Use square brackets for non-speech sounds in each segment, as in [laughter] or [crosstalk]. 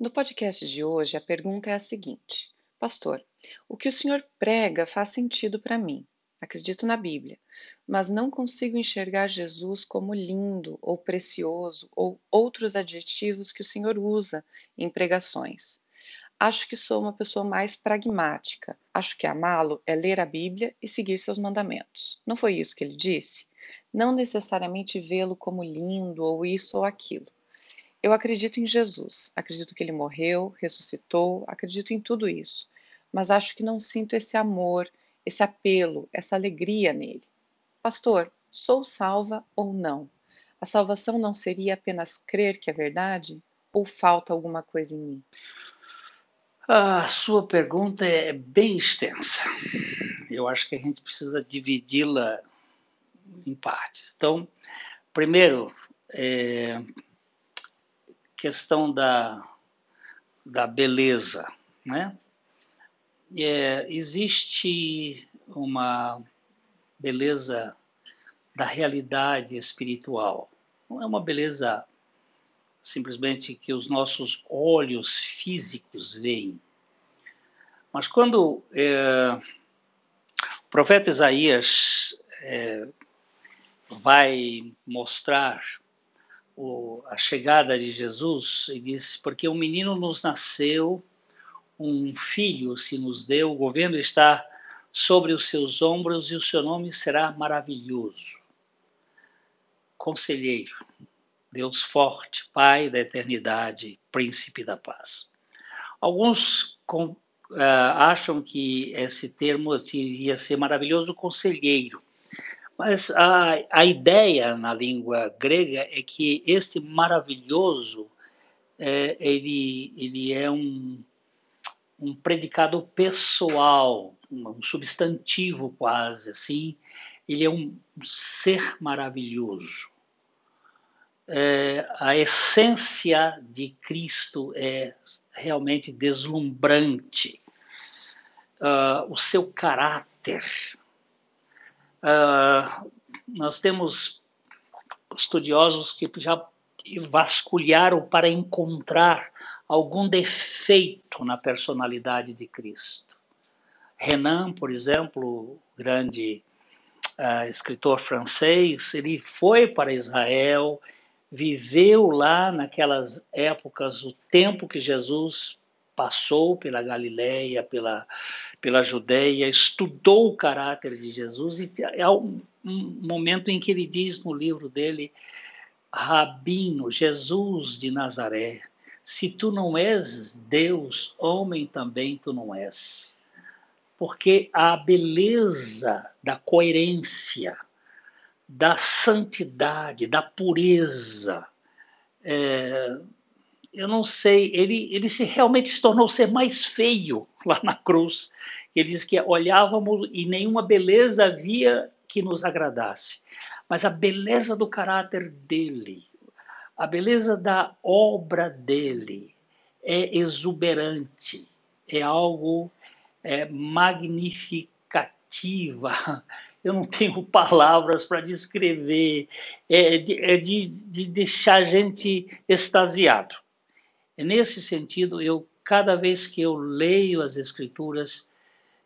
No podcast de hoje, a pergunta é a seguinte: Pastor, o que o senhor prega faz sentido para mim. Acredito na Bíblia, mas não consigo enxergar Jesus como lindo ou precioso ou outros adjetivos que o senhor usa em pregações. Acho que sou uma pessoa mais pragmática. Acho que amá-lo é ler a Bíblia e seguir seus mandamentos. Não foi isso que ele disse? Não necessariamente vê-lo como lindo ou isso ou aquilo. Eu acredito em Jesus, acredito que ele morreu, ressuscitou, acredito em tudo isso, mas acho que não sinto esse amor, esse apelo, essa alegria nele. Pastor, sou salva ou não? A salvação não seria apenas crer que é verdade? Ou falta alguma coisa em mim? A sua pergunta é bem extensa. Eu acho que a gente precisa dividi-la em partes. Então, primeiro, é, questão da, da beleza, né? É, existe uma beleza da realidade espiritual. Não é uma beleza simplesmente que os nossos olhos físicos veem. Mas quando é, o profeta Isaías é, vai mostrar o, a chegada de Jesus e disse: Porque um menino nos nasceu, um filho se nos deu, o governo está sobre os seus ombros e o seu nome será maravilhoso. Conselheiro, Deus forte, Pai da eternidade, Príncipe da paz. Alguns com, uh, acham que esse termo iria ser maravilhoso conselheiro. Mas a, a ideia na língua grega é que este maravilhoso é, ele, ele é um, um predicado pessoal, um substantivo quase assim. Ele é um ser maravilhoso. É, a essência de Cristo é realmente deslumbrante. Uh, o seu caráter Uh, nós temos estudiosos que já vasculharam para encontrar algum defeito na personalidade de Cristo. Renan, por exemplo, grande uh, escritor francês, ele foi para Israel, viveu lá naquelas épocas o tempo que Jesus passou pela Galileia, pela, pela Judéia, estudou o caráter de Jesus, e há um, momento em que ele diz no livro dele, Rabino, Jesus de Nazaré, se tu não és Deus, homem também tu não és. Porque a beleza da coerência, da santidade, da pureza, é, eu não sei, ele, ele se realmente se tornou ser mais feio [laughs] lá na cruz. Ele diz que olhávamos e nenhuma beleza havia que nos agradasse. Mas a beleza do caráter dele, a beleza da obra dele é exuberante, é algo é, magnificativa. [laughs] Eu não tenho [laughs] palavras para descrever, é, é de, de deixar a gente extasiado. Nesse sentido, eu cada vez que eu leio as escrituras,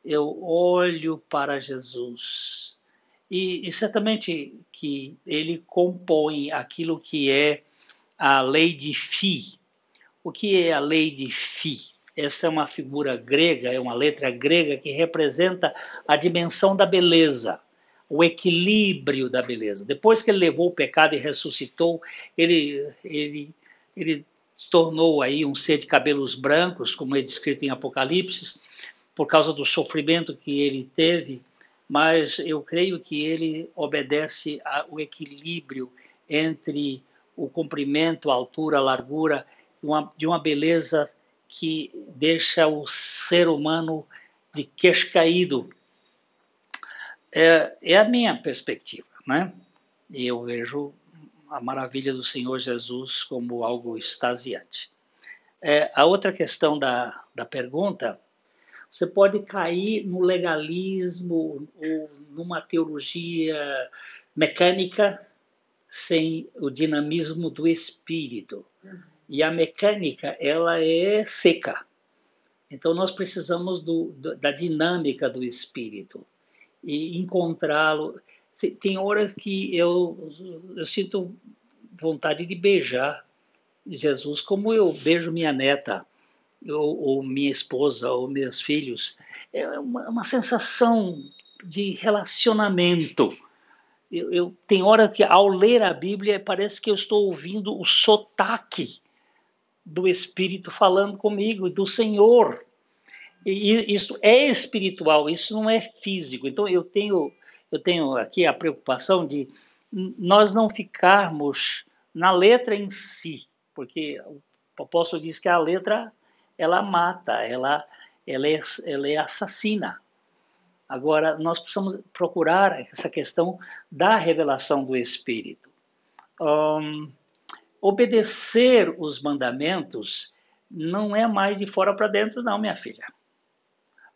eu olho para Jesus. E, e certamente que ele compõe aquilo que é a lei de Fi. O que é a lei de Fi? Essa é uma figura grega, é uma letra grega que representa a dimensão da beleza, o equilíbrio da beleza. Depois que ele levou o pecado e ressuscitou, ele, ele, ele se tornou aí um ser de cabelos brancos, como é descrito em Apocalipse, por causa do sofrimento que ele teve, mas eu creio que ele obedece ao equilíbrio entre o comprimento, a altura, a largura, uma, de uma beleza que deixa o ser humano de queixo caído. É, é a minha perspectiva, né? Eu vejo a maravilha do Senhor Jesus como algo extasiante. É, a outra questão da, da pergunta, você pode cair no legalismo ou numa teologia mecânica sem o dinamismo do espírito. e a mecânica ela é seca. Então nós precisamos do, da dinâmica do espírito e encontrá-lo. Tem horas que eu, eu sinto vontade de beijar Jesus como eu beijo minha neta ou, ou minha esposa ou meus filhos. É uma, uma sensação de relacionamento. Eu, eu tem hora que ao ler a Bíblia parece que eu estou ouvindo o sotaque do Espírito falando comigo, do Senhor. E isso é espiritual, isso não é físico. Então eu tenho, eu tenho aqui a preocupação de nós não ficarmos na letra em si, porque o apóstolo diz que a letra ela mata, ela, ela, é, ela é assassina. Agora, nós precisamos procurar essa questão da revelação do Espírito. Um, obedecer os mandamentos não é mais de fora para dentro, não, minha filha.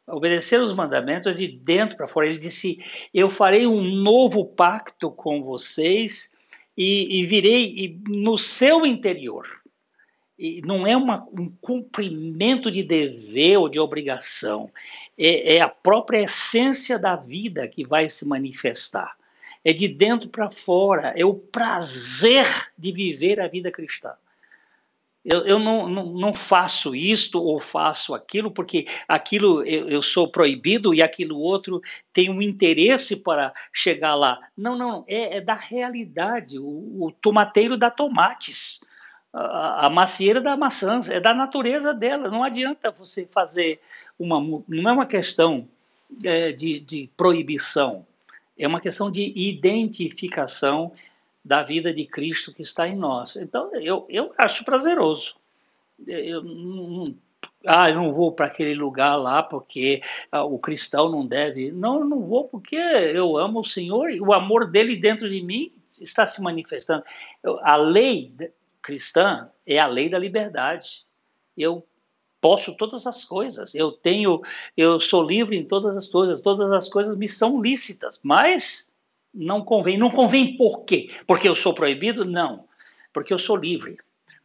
Obedecer os mandamentos de dentro para fora. Ele disse: Eu farei um novo pacto com vocês e, e virei e no seu interior. E não é uma, um cumprimento de dever ou de obrigação, é, é a própria essência da vida que vai se manifestar. É de dentro para fora, é o prazer de viver a vida cristã. Eu, eu não, não, não, faço isto ou faço aquilo porque aquilo eu, eu, sou proibido e aquilo outro tem um interesse para chegar lá. Não, não, é, é da realidade. O, o, tomateiro dá tomates, a, a macieira dá maçãs, é da natureza dela. Não adianta você fazer uma. Não é uma questão é, de, de proibição, é uma questão de identificação da vida de Cristo que está em nós. Então, eu, eu acho prazeroso. Eu não, ah, eu não vou para aquele lugar lá porque ah, o cristão não deve. Não, eu não vou porque eu amo o Senhor e o amor dele dentro de mim está se manifestando. Eu, a lei cristã é a lei da liberdade. Eu posso todas as coisas. Eu tenho, eu sou livre em todas as coisas. Todas as coisas me são lícitas, mas não convém. Não convém por quê? Porque eu sou proibido? Não, porque eu sou livre.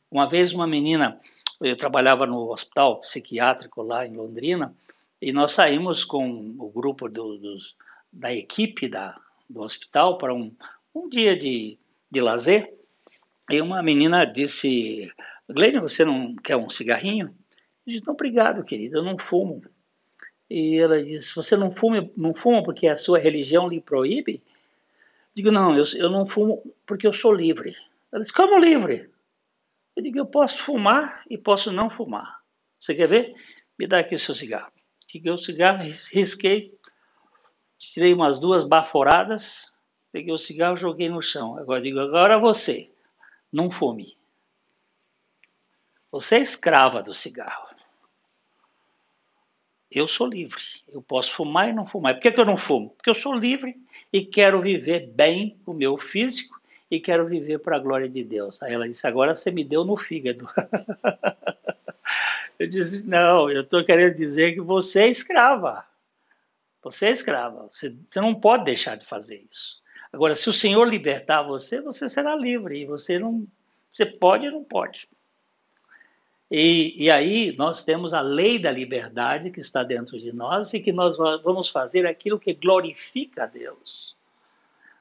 Uma vez uma menina, eu trabalhava no hospital psiquiátrico lá em Londrina, e nós saímos com o grupo do, dos, da equipe da, do hospital para um, um dia de, de lazer, e uma menina disse, Glenn, você não quer um cigarrinho? Eu disse, não, obrigado, querida, eu não fumo. E ela disse, você não fuma, não fuma porque a sua religião lhe proíbe? Digo, não, eu, eu não fumo porque eu sou livre. Ela disse, como livre? Eu digo, eu posso fumar e posso não fumar. Você quer ver? Me dá aqui o seu cigarro. Tirei o cigarro, risquei, tirei umas duas baforadas, peguei o cigarro joguei no chão. Agora digo, agora você, não fume. Você é escrava do cigarro. Eu sou livre. Eu posso fumar e não fumar. Por que, que eu não fumo? Porque eu sou livre e quero viver bem o meu físico e quero viver para a glória de Deus. Aí ela disse: Agora você me deu no fígado. [laughs] eu disse: Não, eu estou querendo dizer que você é escrava. Você é escrava. Você, você não pode deixar de fazer isso. Agora, se o Senhor libertar você, você será livre. E você não. Você pode ou não pode. E, e, aí nós temos a lei da liberdade que está dentro de nós e que nós vamos fazer aquilo que glorifica a Deus.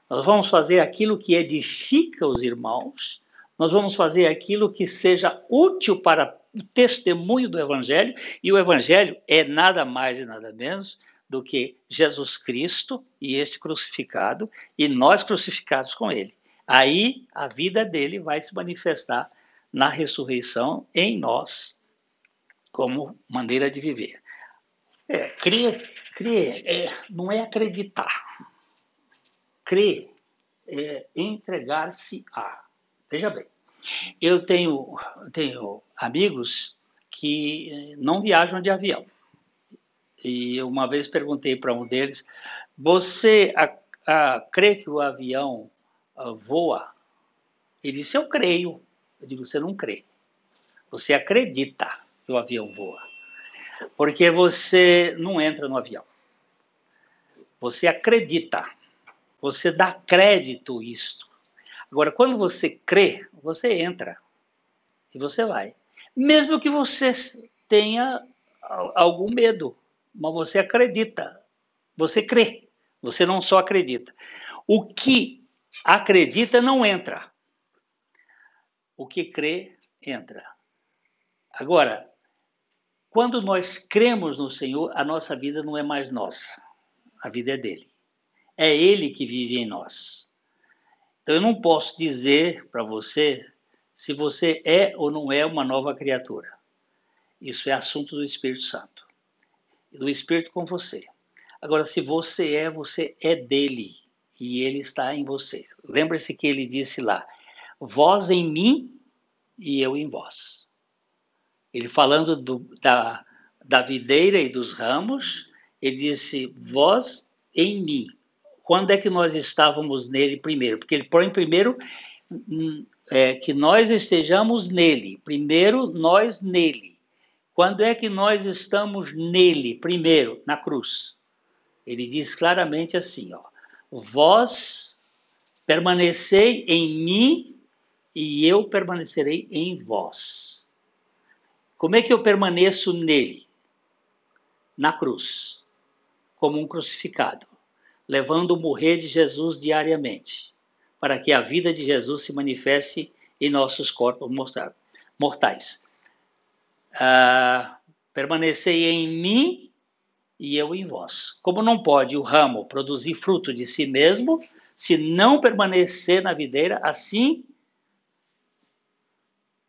Nós vamos fazer aquilo que edifica os irmãos, nós vamos fazer aquilo que seja útil para o testemunho do Evangelho, e o Evangelho é nada mais e nada menos do que Jesus Cristo e este crucificado, e nós crucificados com ele. Aí a vida dele vai se manifestar na ressurreição em nós como maneira de viver. É, crer, crer é, não é acreditar. Crer é entregar-se a. Veja bem, eu tenho, tenho amigos que não viajam de avião. E uma vez perguntei para um deles: Você a, a, crê que o avião ah, voa? Ele disse: Eu creio. Eu digo, você não crê. Você acredita que o avião voa. Porque você não entra no avião. Você acredita. Você dá crédito isto. Agora, quando você crê, você entra. E você vai. Mesmo que você tenha algum medo, mas você acredita. Você crê. Você não só acredita. O que acredita não entra. O que crê entra. Agora, quando nós cremos no Senhor, a nossa vida não é mais nossa. A vida é dele. É ele que vive em nós. Então eu não posso dizer para você se você é ou não é uma nova criatura. Isso é assunto do Espírito Santo. Do Espírito com você. Agora, se você é, você é dele e ele está em você. Lembre-se que ele disse lá: vós em mim e eu em vós. Ele falando do, da, da videira e dos ramos, ele disse: vós em mim. Quando é que nós estávamos nele primeiro? Porque ele põe primeiro hum, é, que nós estejamos nele. Primeiro, nós nele. Quando é que nós estamos nele? Primeiro, na cruz. Ele diz claramente assim: ó, vós permanecei em mim e eu permanecerei em vós. Como é que eu permaneço nele? Na cruz, como um crucificado, levando o morrer de Jesus diariamente, para que a vida de Jesus se manifeste em nossos corpos mortais. Ah, permanecei em mim e eu em vós. Como não pode o ramo produzir fruto de si mesmo, se não permanecer na videira, assim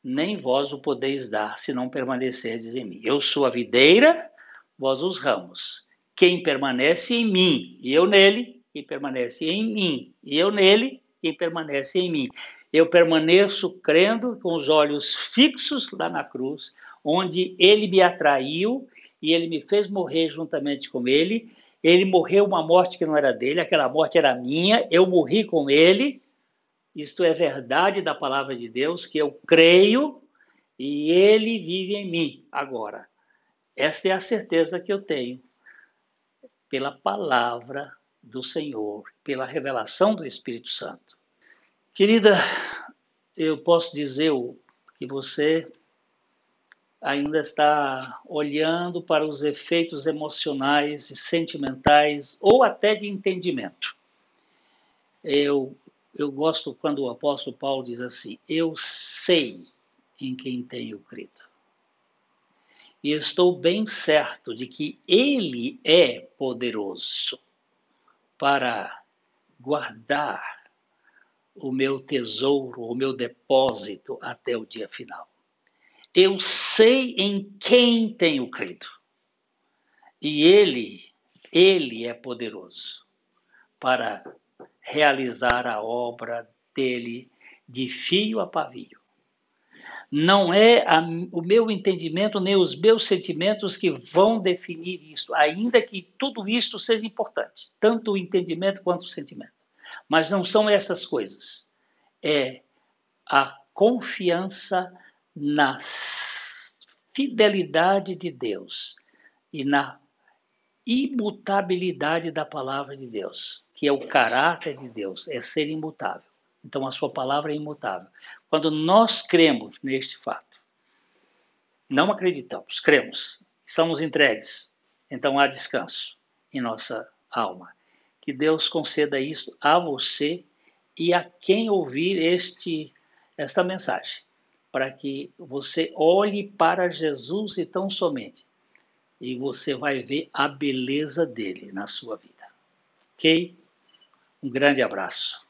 nem vós o podeis dar, se não permanecerdes em mim. Eu sou a videira, vós os ramos. Quem permanece em mim e eu nele, quem permanece em mim e eu nele, quem permanece em mim. Eu permaneço crendo com os olhos fixos lá na cruz, onde ele me atraiu e ele me fez morrer juntamente com ele. Ele morreu uma morte que não era dele, aquela morte era minha, eu morri com ele. Isto é verdade da palavra de Deus, que eu creio e ele vive em mim agora. Esta é a certeza que eu tenho pela palavra do Senhor, pela revelação do Espírito Santo. Querida, eu posso dizer que você ainda está olhando para os efeitos emocionais e sentimentais ou até de entendimento. Eu, eu gosto quando o apóstolo Paulo diz assim: Eu sei em quem tenho crido. E estou bem certo de que Ele é poderoso para guardar o meu tesouro, o meu depósito até o dia final. Eu sei em quem tenho crido. E ele, ele é poderoso para realizar a obra dele de fio a pavio. Não é a, o meu entendimento nem os meus sentimentos que vão definir isso, ainda que tudo isso seja importante, tanto o entendimento quanto o sentimento. Mas não são essas coisas. É a confiança na fidelidade de Deus e na imutabilidade da palavra de Deus, que é o caráter de Deus, é ser imutável. Então a sua palavra é imutável. Quando nós cremos neste fato, não acreditamos, cremos, estamos entregues, então há descanso em nossa alma. Que Deus conceda isso a você e a quem ouvir este esta mensagem para que você olhe para Jesus e tão somente. E você vai ver a beleza dele na sua vida. Ok? Um grande abraço.